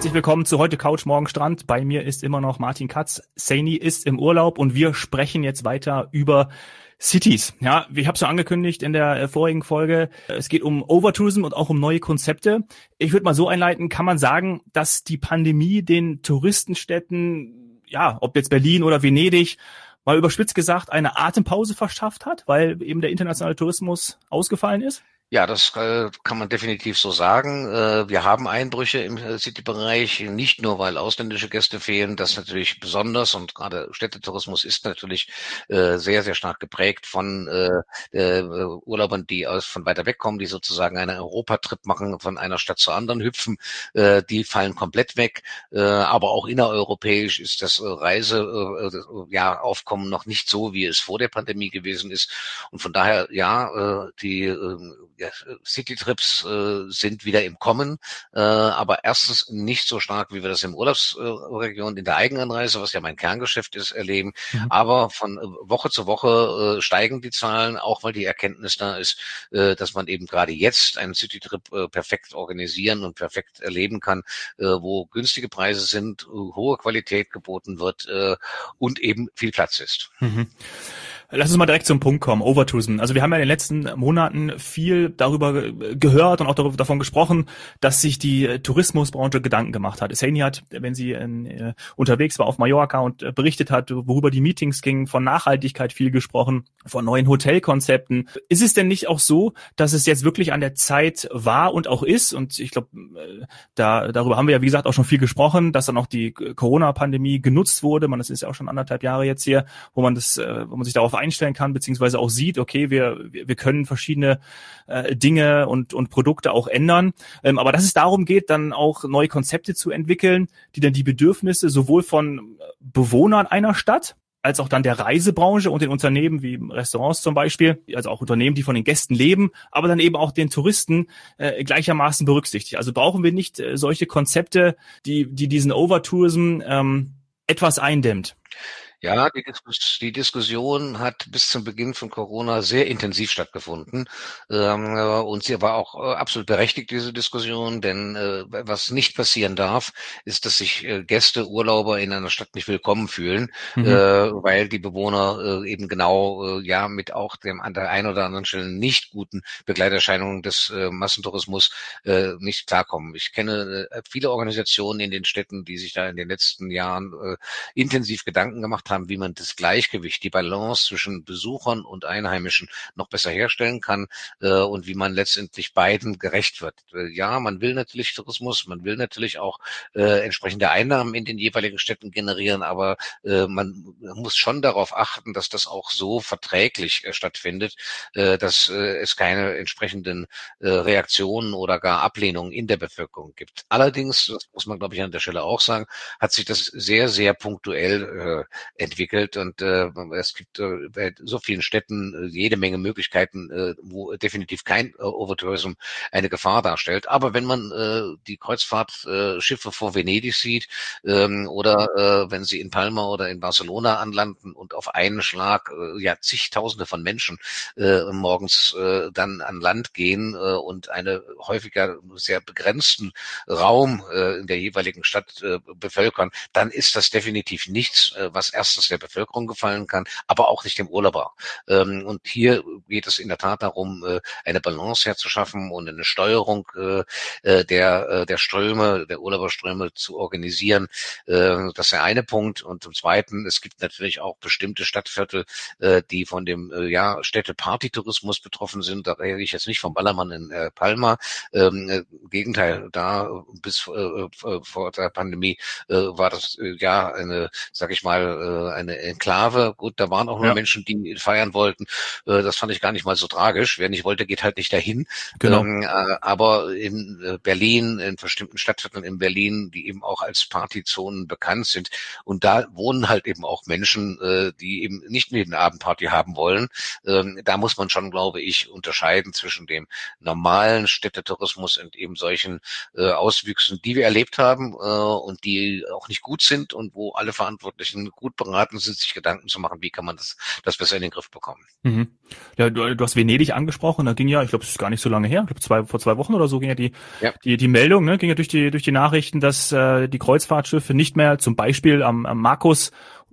Herzlich willkommen zu heute Couch Morgen Strand. Bei mir ist immer noch Martin Katz. Saini ist im Urlaub und wir sprechen jetzt weiter über Cities. Ja, ich habe es ja angekündigt in der äh, vorigen Folge. Es geht um Overtourism und auch um neue Konzepte. Ich würde mal so einleiten, kann man sagen, dass die Pandemie den Touristenstädten, ja, ob jetzt Berlin oder Venedig, mal überspitzt gesagt, eine Atempause verschafft hat, weil eben der internationale Tourismus ausgefallen ist? Ja, das äh, kann man definitiv so sagen. Äh, wir haben Einbrüche im äh, City-Bereich, nicht nur, weil ausländische Gäste fehlen, das natürlich besonders und gerade Städtetourismus ist natürlich äh, sehr, sehr stark geprägt von äh, Urlaubern, die aus von weiter weg kommen, die sozusagen einen Europatrip machen, von einer Stadt zur anderen hüpfen. Die fallen komplett weg. Aber auch innereuropäisch ist das Reiseaufkommen ja, Aufkommen noch nicht so, wie es vor der Pandemie gewesen ist. Und von daher, ja, die äh, ja, Citytrips äh, sind wieder im Kommen, äh, aber erstens nicht so stark, wie wir das im Urlaubsregion in der Eigenanreise, was ja mein Kerngeschäft ist, erleben. Mhm. Aber von äh, Woche zu Woche äh, steigen die Zahlen, auch weil die Erkenntnis da ist, äh, dass man eben gerade jetzt einen Citytrip äh, perfekt organisieren und perfekt erleben kann, äh, wo günstige Preise sind, hohe Qualität geboten wird äh, und eben viel Platz ist. Mhm. Lass uns mal direkt zum Punkt kommen, Overtourism. Also wir haben ja in den letzten Monaten viel darüber gehört und auch darüber, davon gesprochen, dass sich die Tourismusbranche Gedanken gemacht hat. Saini hat, wenn sie in, äh, unterwegs war auf Mallorca und äh, berichtet hat, worüber die Meetings gingen, von Nachhaltigkeit viel gesprochen, von neuen Hotelkonzepten. Ist es denn nicht auch so, dass es jetzt wirklich an der Zeit war und auch ist? Und ich glaube, äh, da, darüber haben wir ja, wie gesagt, auch schon viel gesprochen, dass dann auch die Corona-Pandemie genutzt wurde. Man, das ist ja auch schon anderthalb Jahre jetzt hier, wo man das, wo man sich darauf einstellen kann, beziehungsweise auch sieht, okay, wir, wir können verschiedene äh, Dinge und, und Produkte auch ändern. Ähm, aber dass es darum geht, dann auch neue Konzepte zu entwickeln, die dann die Bedürfnisse sowohl von Bewohnern einer Stadt, als auch dann der Reisebranche und den Unternehmen wie Restaurants zum Beispiel, also auch Unternehmen, die von den Gästen leben, aber dann eben auch den Touristen äh, gleichermaßen berücksichtigt. Also brauchen wir nicht äh, solche Konzepte, die, die diesen Overtourism ähm, etwas eindämmt. Ja, die, Diskus die, Diskussion hat bis zum Beginn von Corona sehr intensiv stattgefunden. Ähm, und sie war auch äh, absolut berechtigt, diese Diskussion, denn äh, was nicht passieren darf, ist, dass sich äh, Gäste, Urlauber in einer Stadt nicht willkommen fühlen, mhm. äh, weil die Bewohner äh, eben genau äh, ja mit auch dem an der einen oder anderen Stelle nicht guten Begleiterscheinungen des Massentourismus nicht klarkommen. Ich kenne viele Organisationen in den Städten, die sich da in den letzten Jahren intensiv Gedanken gemacht haben, wie man das Gleichgewicht, die Balance zwischen Besuchern und Einheimischen noch besser herstellen kann äh, und wie man letztendlich beiden gerecht wird. Äh, ja, man will natürlich Tourismus, man will natürlich auch äh, entsprechende Einnahmen in den jeweiligen Städten generieren, aber äh, man muss schon darauf achten, dass das auch so verträglich äh, stattfindet, äh, dass äh, es keine entsprechenden äh, Reaktionen oder gar Ablehnungen in der Bevölkerung gibt. Allerdings, das muss man glaube ich an der Stelle auch sagen, hat sich das sehr, sehr punktuell äh, entwickelt und äh, es gibt äh, bei so vielen Städten äh, jede Menge Möglichkeiten, äh, wo definitiv kein äh, Overtourism eine Gefahr darstellt. Aber wenn man äh, die Kreuzfahrtschiffe äh, vor Venedig sieht ähm, oder äh, wenn sie in Palma oder in Barcelona anlanden und auf einen Schlag äh, ja zigtausende von Menschen äh, morgens äh, dann an Land gehen äh, und eine häufiger sehr begrenzten Raum äh, in der jeweiligen Stadt äh, bevölkern, dann ist das definitiv nichts, äh, was erst erstens der Bevölkerung gefallen kann, aber auch nicht dem Urlauber. Ähm, und hier geht es in der Tat darum, äh, eine Balance herzuschaffen und eine Steuerung äh, äh, der, der Ströme, der Urlauberströme zu organisieren. Das ist der eine Punkt. Und zum Zweiten, es gibt natürlich auch bestimmte Stadtviertel, die von dem ja, Städte-Party-Tourismus betroffen sind. Da rede ich jetzt nicht vom Ballermann in Palma. Ähm, Gegenteil, da bis vor der Pandemie war das ja eine, sag ich mal, äh, eine Enklave. Gut, da waren auch nur ja. Menschen, die feiern wollten. Äh, das fand ich gar nicht mal so tragisch. Wer nicht wollte, geht halt nicht dahin. Genau. Ähm, äh, aber in äh, Berlin, in bestimmten Stadtvierteln in Berlin, die eben auch als Partyzonen bekannt sind. Und da wohnen halt eben auch Menschen, äh, die eben nicht eine Abendparty haben wollen. Ähm, da muss man schon, glaube ich, unterscheiden zwischen dem normalen Städtetourismus und eben solchen äh, Auswüchsen, die wir erlebt haben äh, und die auch nicht gut sind und wo alle Verantwortlichen gut beraten beraten sind, sich Gedanken zu machen, wie kann man das, das besser in den Griff bekommen. Mhm. Ja, du, du hast Venedig angesprochen, da ging ja, ich glaube, es ist gar nicht so lange her, ich glaube zwei, vor zwei Wochen oder so ging ja die, ja. die, die Meldung, ne, ging ja durch die, durch die Nachrichten, dass äh, die Kreuzfahrtschiffe nicht mehr zum Beispiel am, am Markus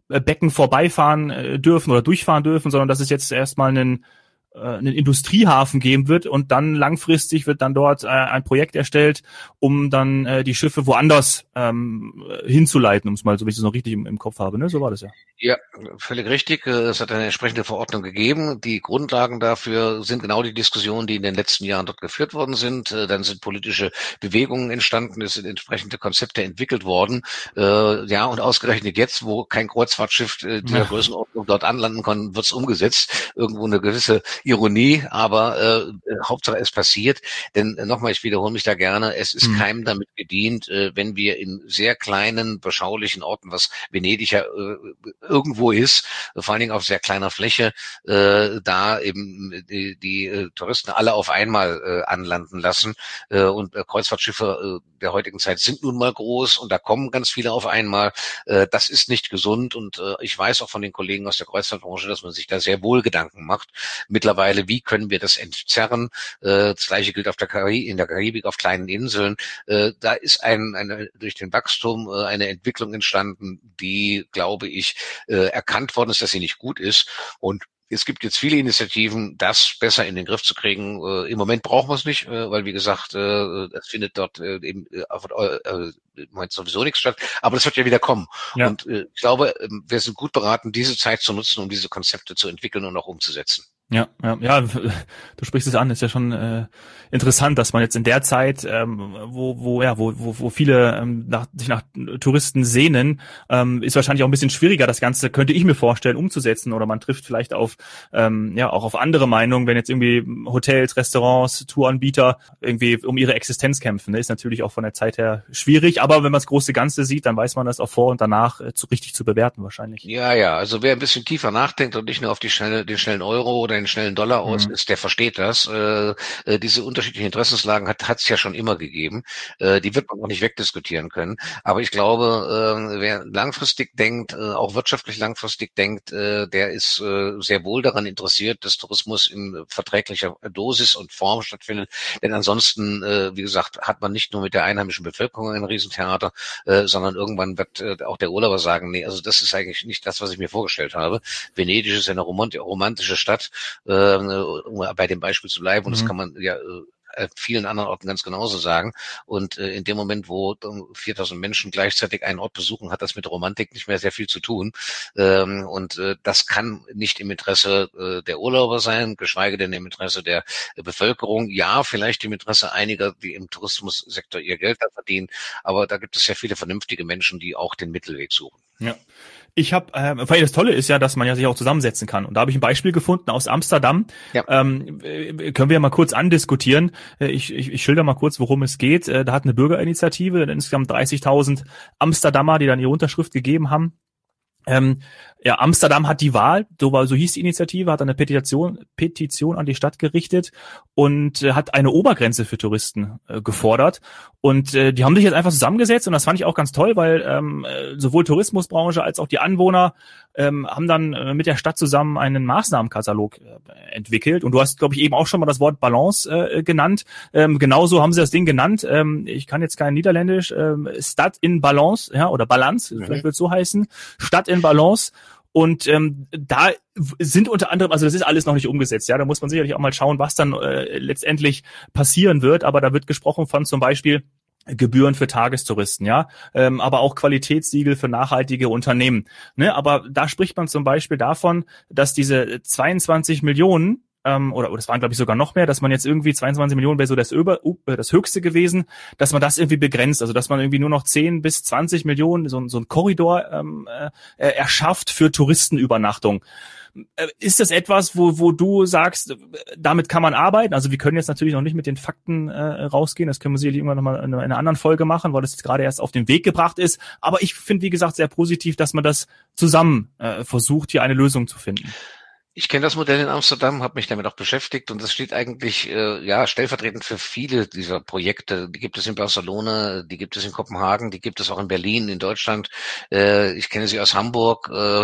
Becken vorbeifahren äh, dürfen oder durchfahren dürfen, sondern dass es jetzt erstmal einen äh, einen Industriehafen geben wird und dann langfristig wird dann dort äh, ein Projekt erstellt, um dann äh, die Schiffe woanders ähm, hinzuleiten, um es mal so, wie ich es noch richtig im, im, Kopf habe. Ne? So war das ja. Ja, völlig richtig. Äh, es hat eine entsprechende Verordnung gegeben. Die Grundlagen dafür sind genau die Diskussionen, die in den letzten Jahren dort geführt worden sind. Äh, dann sind politische Bewegungen entstanden, es sind entsprechende Konzepte entwickelt worden. Äh, ja, und ausgerechnet jetzt, wo kein Kreuzfahrtschiff dieser ja. Größenordnung dort anlanden kann, wird es umgesetzt. Irgendwo eine gewisse Ironie, aber äh, Hauptsache es passiert. Denn äh, nochmal, ich wiederhole mich da gerne, es ist mhm. keinem damit gedient, äh, wenn wir in sehr kleinen, beschaulichen Orten, was Venedig ja äh, irgendwo ist, vor allen Dingen auf sehr kleiner Fläche, äh, da eben die, die äh, Touristen alle auf einmal äh, anlanden lassen. Äh, und äh, Kreuzfahrtschiffe äh, der heutigen Zeit sind nun mal groß und da kommen ganz viele auf einmal. Äh, das ist nicht gesund und äh, ich weiß auch von den Kollegen aus der Kreuzfahrtbranche, dass man sich da sehr wohl Gedanken macht. Mittlerweile, wie können wir das entzerren? Äh, das gleiche gilt auf der Karibik, in der Karibik auf kleinen Inseln. Äh, da ist ein, eine, durch den Wachstum äh, eine Entwicklung entstanden, die, glaube ich, äh, erkannt worden ist, dass sie nicht gut ist und es gibt jetzt viele Initiativen, das besser in den Griff zu kriegen. Äh, Im Moment brauchen wir es nicht, äh, weil wie gesagt, äh, es findet dort äh, eben äh, äh, im Moment sowieso nichts statt. Aber das wird ja wieder kommen. Ja. Und äh, ich glaube, ähm, wir sind gut beraten, diese Zeit zu nutzen, um diese Konzepte zu entwickeln und auch umzusetzen. Ja, ja, ja, du sprichst es an, ist ja schon äh, interessant, dass man jetzt in der Zeit, ähm, wo, wo, ja, wo, wo, wo viele ähm, nach, sich nach Touristen sehnen, ähm, ist wahrscheinlich auch ein bisschen schwieriger, das Ganze, könnte ich mir vorstellen, umzusetzen. Oder man trifft vielleicht auf, ähm, ja, auch auf andere Meinungen, wenn jetzt irgendwie Hotels, Restaurants, Touranbieter irgendwie um ihre Existenz kämpfen. Ne? Ist natürlich auch von der Zeit her schwierig, aber wenn man das große Ganze sieht, dann weiß man das auch vor und danach äh, zu, richtig zu bewerten wahrscheinlich. Ja, ja, also wer ein bisschen tiefer nachdenkt und nicht nur auf die schnelle, den schnellen Euro oder einen schnellen Dollar aus mhm. ist, der versteht das. Äh, äh, diese unterschiedlichen Interessenslagen hat es ja schon immer gegeben. Äh, die wird man auch nicht wegdiskutieren können. Aber ich glaube, äh, wer langfristig denkt, äh, auch wirtschaftlich langfristig denkt, äh, der ist äh, sehr wohl daran interessiert, dass Tourismus in verträglicher Dosis und Form stattfindet. Denn ansonsten, äh, wie gesagt, hat man nicht nur mit der einheimischen Bevölkerung ein Riesentheater, äh, sondern irgendwann wird äh, auch der Urlauber sagen, nee, also das ist eigentlich nicht das, was ich mir vorgestellt habe. Venedig ist eine romantische Stadt. Äh, äh, um bei dem Beispiel zu bleiben, und mhm. das kann man ja äh, vielen anderen Orten ganz genauso sagen. Und äh, in dem Moment, wo 4000 Menschen gleichzeitig einen Ort besuchen, hat das mit Romantik nicht mehr sehr viel zu tun. Ähm, und äh, das kann nicht im Interesse äh, der Urlauber sein, geschweige denn im Interesse der äh, Bevölkerung. Ja, vielleicht im Interesse einiger, die im Tourismussektor ihr Geld verdienen. Aber da gibt es ja viele vernünftige Menschen, die auch den Mittelweg suchen. Ja. Ich habe, äh, weil das Tolle ist ja, dass man ja sich auch zusammensetzen kann. Und da habe ich ein Beispiel gefunden aus Amsterdam. Ja. Ähm, äh, können wir ja mal kurz andiskutieren. Äh, ich, ich, ich schilder mal kurz, worum es geht. Äh, da hat eine Bürgerinitiative, insgesamt 30.000 Amsterdamer, die dann ihre Unterschrift gegeben haben, ähm, ja, Amsterdam hat die Wahl, so, war, so hieß die Initiative, hat eine Petition, Petition an die Stadt gerichtet und äh, hat eine Obergrenze für Touristen äh, gefordert. Und äh, die haben sich jetzt einfach zusammengesetzt und das fand ich auch ganz toll, weil ähm, äh, sowohl Tourismusbranche als auch die Anwohner ähm, haben dann äh, mit der Stadt zusammen einen Maßnahmenkatalog äh, entwickelt. Und du hast, glaube ich, eben auch schon mal das Wort Balance äh, genannt. Ähm, genauso haben sie das Ding genannt. Ähm, ich kann jetzt kein Niederländisch. Ähm, Stadt in Balance, ja, oder Balance, mhm. vielleicht wird es so heißen. Stadt in Balance. Und ähm, da sind unter anderem, also das ist alles noch nicht umgesetzt, ja, da muss man sicherlich auch mal schauen, was dann äh, letztendlich passieren wird. Aber da wird gesprochen von zum Beispiel Gebühren für Tagestouristen, ja, ähm, aber auch Qualitätssiegel für nachhaltige Unternehmen. Ne? Aber da spricht man zum Beispiel davon, dass diese 22 Millionen ähm, oder, oder es waren glaube ich sogar noch mehr, dass man jetzt irgendwie 22 Millionen wäre so das, über, uh, das höchste gewesen, dass man das irgendwie begrenzt, also dass man irgendwie nur noch 10 bis 20 Millionen so, so ein Korridor ähm, äh, erschafft für Touristenübernachtung. Äh, ist das etwas, wo, wo du sagst, damit kann man arbeiten? Also wir können jetzt natürlich noch nicht mit den Fakten äh, rausgehen. Das können wir sicherlich irgendwann nochmal in einer anderen Folge machen, weil das jetzt gerade erst auf den Weg gebracht ist. Aber ich finde, wie gesagt, sehr positiv, dass man das zusammen äh, versucht, hier eine Lösung zu finden. Ich kenne das Modell in Amsterdam, habe mich damit auch beschäftigt und das steht eigentlich äh, ja stellvertretend für viele dieser Projekte. Die gibt es in Barcelona, die gibt es in Kopenhagen, die gibt es auch in Berlin, in Deutschland. Äh, ich kenne sie aus Hamburg, äh,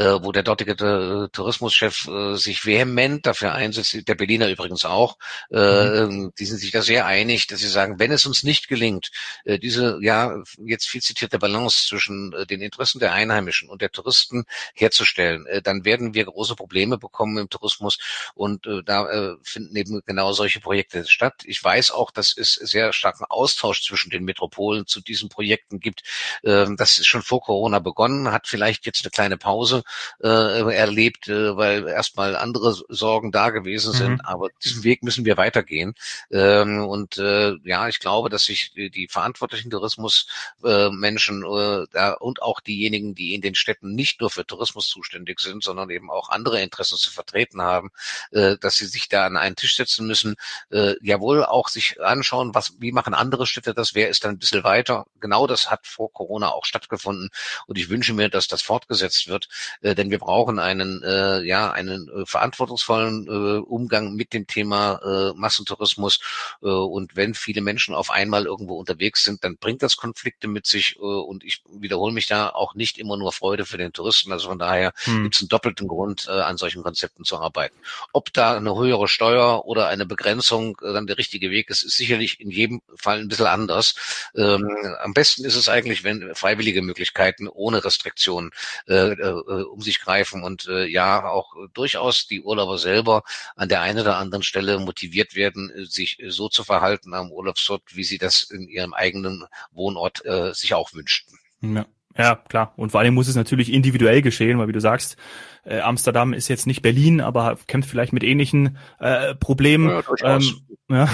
äh, wo der dortige Tourismuschef äh, sich vehement dafür einsetzt, der Berliner übrigens auch. Äh, mhm. Die sind sich da sehr einig, dass sie sagen, wenn es uns nicht gelingt, diese ja jetzt viel zitierte Balance zwischen den Interessen der Einheimischen und der Touristen herzustellen, dann werden wir große Probleme Probleme bekommen im Tourismus und äh, da äh, finden eben genau solche Projekte statt. Ich weiß auch, dass es sehr starken Austausch zwischen den Metropolen zu diesen Projekten gibt. Ähm, das ist schon vor Corona begonnen, hat vielleicht jetzt eine kleine Pause äh, erlebt, äh, weil erstmal andere Sorgen da gewesen sind. Mhm. Aber diesen Weg müssen wir weitergehen. Ähm, und äh, ja, ich glaube, dass sich die, die verantwortlichen Tourismusmenschen äh, äh, und auch diejenigen, die in den Städten nicht nur für Tourismus zuständig sind, sondern eben auch andere Interessen Interessen zu vertreten haben, äh, dass sie sich da an einen Tisch setzen müssen, äh, jawohl auch sich anschauen, was, wie machen andere Städte das, wer ist dann ein bisschen weiter. Genau das hat vor Corona auch stattgefunden und ich wünsche mir, dass das fortgesetzt wird, äh, denn wir brauchen einen, äh, ja, einen äh, verantwortungsvollen äh, Umgang mit dem Thema äh, Massentourismus äh, und wenn viele Menschen auf einmal irgendwo unterwegs sind, dann bringt das Konflikte mit sich äh, und ich wiederhole mich da auch nicht immer nur Freude für den Touristen, also von daher hm. gibt es einen doppelten Grund, äh, an solchen Konzepten zu arbeiten. Ob da eine höhere Steuer oder eine Begrenzung dann der richtige Weg ist, ist sicherlich in jedem Fall ein bisschen anders. Ähm, am besten ist es eigentlich, wenn freiwillige Möglichkeiten ohne Restriktionen äh, äh, um sich greifen und äh, ja auch durchaus die Urlauber selber an der einen oder anderen Stelle motiviert werden, sich so zu verhalten am Urlaubsort, wie sie das in ihrem eigenen Wohnort äh, sich auch wünschten. Ja. Ja, klar. Und vor allem muss es natürlich individuell geschehen, weil wie du sagst, äh, Amsterdam ist jetzt nicht Berlin, aber kämpft vielleicht mit ähnlichen äh, Problemen. Ja, ähm, ja,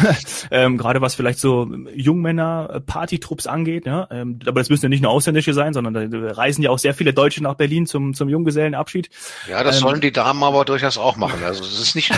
ähm, gerade was vielleicht so Jungmänner Partytrupps angeht. Ja, ähm, aber das müssen ja nicht nur Ausländische sein, sondern da reisen ja auch sehr viele Deutsche nach Berlin zum zum Junggesellenabschied. Ja, das ähm, sollen die Damen aber durchaus auch machen. Also es ist nicht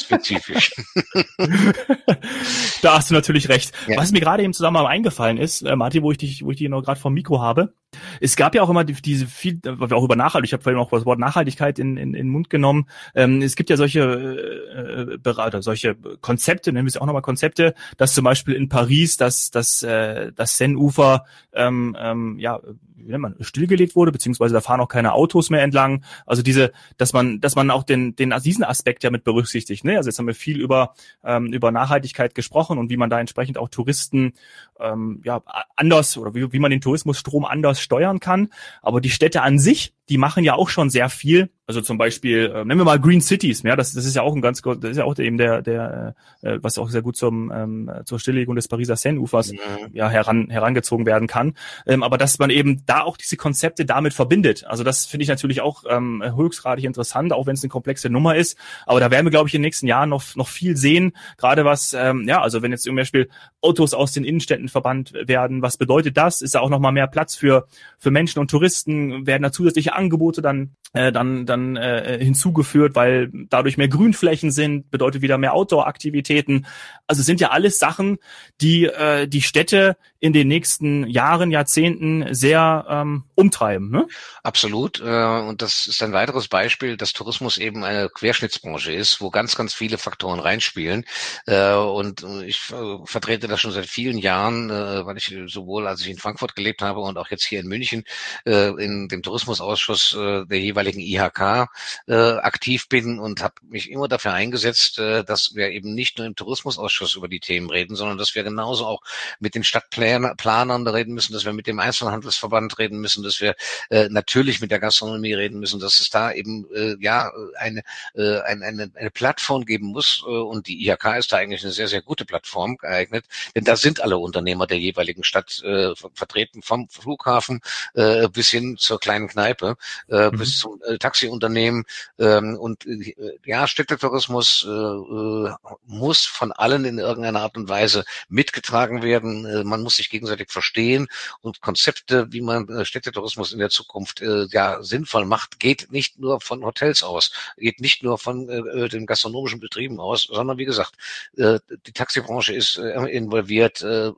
spezifisch. da hast du natürlich recht. Ja. Was mir gerade im Zusammenhang eingefallen ist, äh, Martin, wo ich dich, wo ich dich noch gerade vom Mikro habe, es gab ja auch immer die, diese viel, auch über Nachhaltigkeit, ich habe vorhin auch das Wort Nachhaltigkeit in, in, in den Mund genommen. Ähm, es gibt ja solche äh, Berater, solche Konzepte, nennen wir es auch nochmal Konzepte, dass zum Beispiel in Paris das, das, äh, das Seine-Ufer ähm, ähm, ja, wie nennt man, stillgelegt wurde, beziehungsweise da fahren auch keine Autos mehr entlang. Also diese, dass man, dass man auch den, den diesen Aspekt ja mit berücksichtigt. Ne? Also jetzt haben wir viel über, ähm, über Nachhaltigkeit gesprochen und wie man da entsprechend auch Touristen ähm, ja anders oder wie, wie man den Tourismusstrom anders steuern kann. Aber die Städte an sich, die machen ja auch schon sehr viel. Also zum Beispiel, äh, nennen wir mal Green Cities, ja, das, das ist ja auch ein ganz, das ist ja auch eben der, der, äh, was auch sehr gut zum ähm, zur Stilllegung des Pariser Seine-Ufers mhm. ja heran herangezogen werden kann. Ähm, aber dass man eben da auch diese Konzepte damit verbindet. Also das finde ich natürlich auch ähm, höchstgradig interessant, auch wenn es eine komplexe Nummer ist. Aber da werden wir, glaube ich, in den nächsten Jahren noch noch viel sehen. Gerade was, ähm, ja, also wenn jetzt zum Beispiel Autos aus den Innenstädten verbannt werden, was bedeutet das? Ist da auch noch mal mehr Platz für für Menschen und Touristen? Werden da zusätzliche Angebote dann äh, dann dann äh, hinzugeführt, weil dadurch mehr Grünflächen sind, bedeutet wieder mehr Outdoor-Aktivitäten. Also es sind ja alles Sachen, die äh, die Städte in den nächsten Jahren, Jahrzehnten sehr ähm, umtreiben. Ne? Absolut. Äh, und das ist ein weiteres Beispiel, dass Tourismus eben eine Querschnittsbranche ist, wo ganz, ganz viele Faktoren reinspielen. Äh, und ich vertrete das schon seit vielen Jahren, weil ich sowohl als ich in Frankfurt gelebt habe und auch jetzt hier in München in dem Tourismusausschuss äh, der jeweiligen IHK äh, aktiv bin und habe mich immer dafür eingesetzt, äh, dass wir eben nicht nur im Tourismusausschuss über die Themen reden, sondern dass wir genauso auch mit den Stadtplänen Planern reden müssen, dass wir mit dem Einzelhandelsverband reden müssen, dass wir äh, natürlich mit der Gastronomie reden müssen, dass es da eben äh, ja eine, äh, eine, eine, eine Plattform geben muss äh, und die IHK ist da eigentlich eine sehr, sehr gute Plattform geeignet, denn da sind alle Unternehmer der jeweiligen Stadt äh, vertreten, vom Flughafen äh, bis hin zur kleinen Kneipe, äh, mhm. bis zum äh, Taxiunternehmen ähm, und äh, ja, Städtetourismus äh, muss von allen in irgendeiner Art und Weise mitgetragen werden. Äh, man muss sich gegenseitig verstehen und Konzepte, wie man äh, Städtetourismus in der Zukunft äh, ja sinnvoll macht, geht nicht nur von Hotels aus, geht nicht nur von äh, äh den gastronomischen Betrieben aus, sondern wie gesagt, äh, die Taxibranche ist äh, involviert, äh,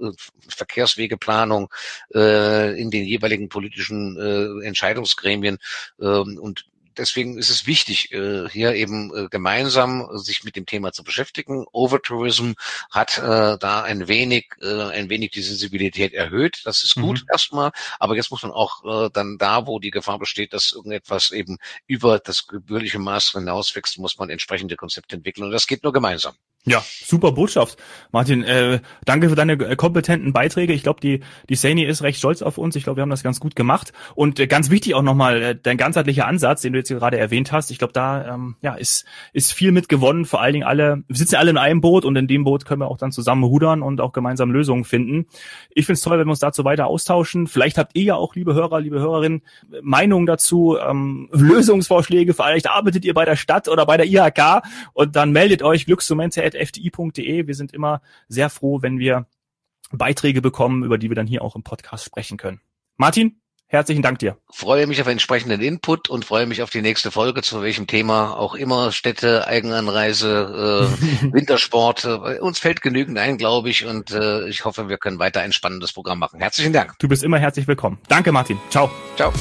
Verkehrswegeplanung äh, in den jeweiligen politischen äh, Entscheidungsgremien äh, und deswegen ist es wichtig, äh, hier eben äh, gemeinsam sich mit dem Thema zu beschäftigen. Overtourism hat äh, da ein wenig, äh, ein wenig die Sensibilität erhöht. Das ist gut mhm. erstmal, aber jetzt muss man auch äh, dann da, wo die Gefahr besteht, dass irgendetwas eben über das gebührliche Maß hinauswächst, muss man entsprechende Konzepte entwickeln. Und das geht nur gemeinsam. Ja, super Botschaft. Martin, äh, danke für deine äh, kompetenten Beiträge. Ich glaube, die, die Sani ist recht stolz auf uns. Ich glaube, wir haben das ganz gut gemacht. Und äh, ganz wichtig auch nochmal, äh, dein ganzheitlicher Ansatz, den du jetzt gerade erwähnt hast. Ich glaube, da ähm, ja, ist, ist viel mit gewonnen. Vor allen Dingen alle, wir sitzen alle in einem Boot und in dem Boot können wir auch dann zusammen rudern und auch gemeinsam Lösungen finden. Ich finde es toll, wenn wir uns dazu weiter austauschen. Vielleicht habt ihr ja auch, liebe Hörer, liebe Hörerinnen, Meinungen dazu, ähm, Lösungsvorschläge. Vielleicht arbeitet ihr bei der Stadt oder bei der IHK und dann meldet euch Glücksmomente fdi.de. Wir sind immer sehr froh, wenn wir Beiträge bekommen, über die wir dann hier auch im Podcast sprechen können. Martin, herzlichen Dank dir. Freue mich auf entsprechenden Input und freue mich auf die nächste Folge, zu welchem Thema auch immer, Städte, Eigenanreise, äh, Wintersport. Äh, uns fällt genügend ein, glaube ich, und äh, ich hoffe, wir können weiter ein spannendes Programm machen. Herzlichen Dank. Du bist immer herzlich willkommen. Danke, Martin. Ciao. Ciao.